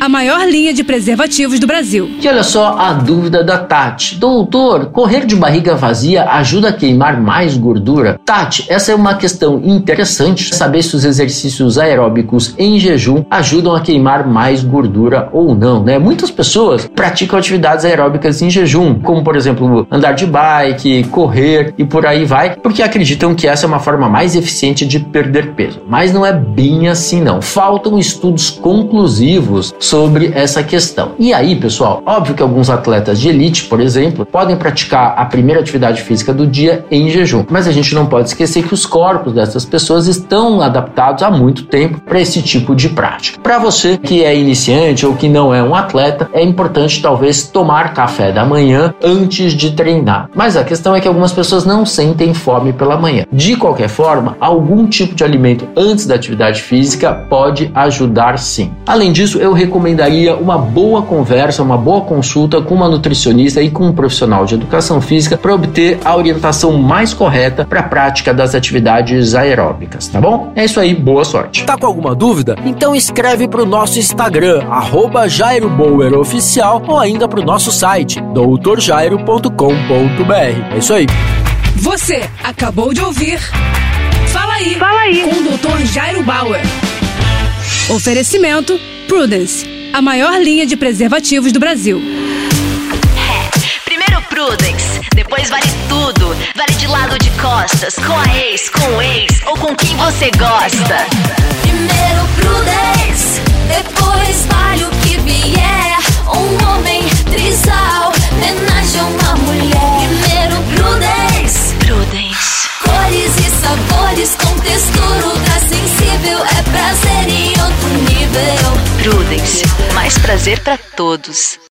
a maior linha de preservativos do Brasil. E olha só a dúvida da Tati. Doutor, correr de barriga vazia ajuda a queimar mais gordura? Tati, essa é uma questão interessante, saber se os exercícios aeróbicos em jejum ajudam a queimar mais gordura ou não, né? Muitas pessoas praticam atividades aeróbicas em jejum, como por exemplo andar de bike, correr e por aí vai, porque acreditam que essa é uma forma mais eficiente de perder peso. Mas não é bem assim não. Faltam estudos conclusivos sobre essa questão. E aí, pessoal, óbvio que alguns atletas de elite, por exemplo, podem praticar a primeira atividade física do dia em jejum, mas a gente não pode esquecer que os corpos dessas pessoas estão adaptados há muito tempo para esse tipo de prática. Para você que é iniciante ou que não é um atleta, é importante talvez tomar café da manhã antes de treinar. Mas a questão é que algumas pessoas não sentem fome pela manhã. De qualquer forma, algum tipo de alimento antes da atividade física pode ajudar sim. Além disso, eu recomendo recomendaria uma boa conversa, uma boa consulta com uma nutricionista e com um profissional de educação física para obter a orientação mais correta para a prática das atividades aeróbicas, tá bom? É isso aí, boa sorte. Tá com alguma dúvida? Então escreve para o nosso Instagram, arroba Jairo Oficial, ou ainda para o nosso site, doutorjairo.com.br. É isso aí. Você acabou de ouvir Fala aí, Fala aí. com o Dr. Jairo Bauer. Oferecimento Prudence, a maior linha de preservativos do Brasil. É, primeiro Prudence, depois vale tudo. Vale de lado de costas, com a ex, com o ex ou com quem você gosta. Primeiro Prudence, depois vale o que vier. Um homem trisal, homenagem a uma mulher. Primeiro Prudence, Prudence. cores e sabores com textura prazer pra todos.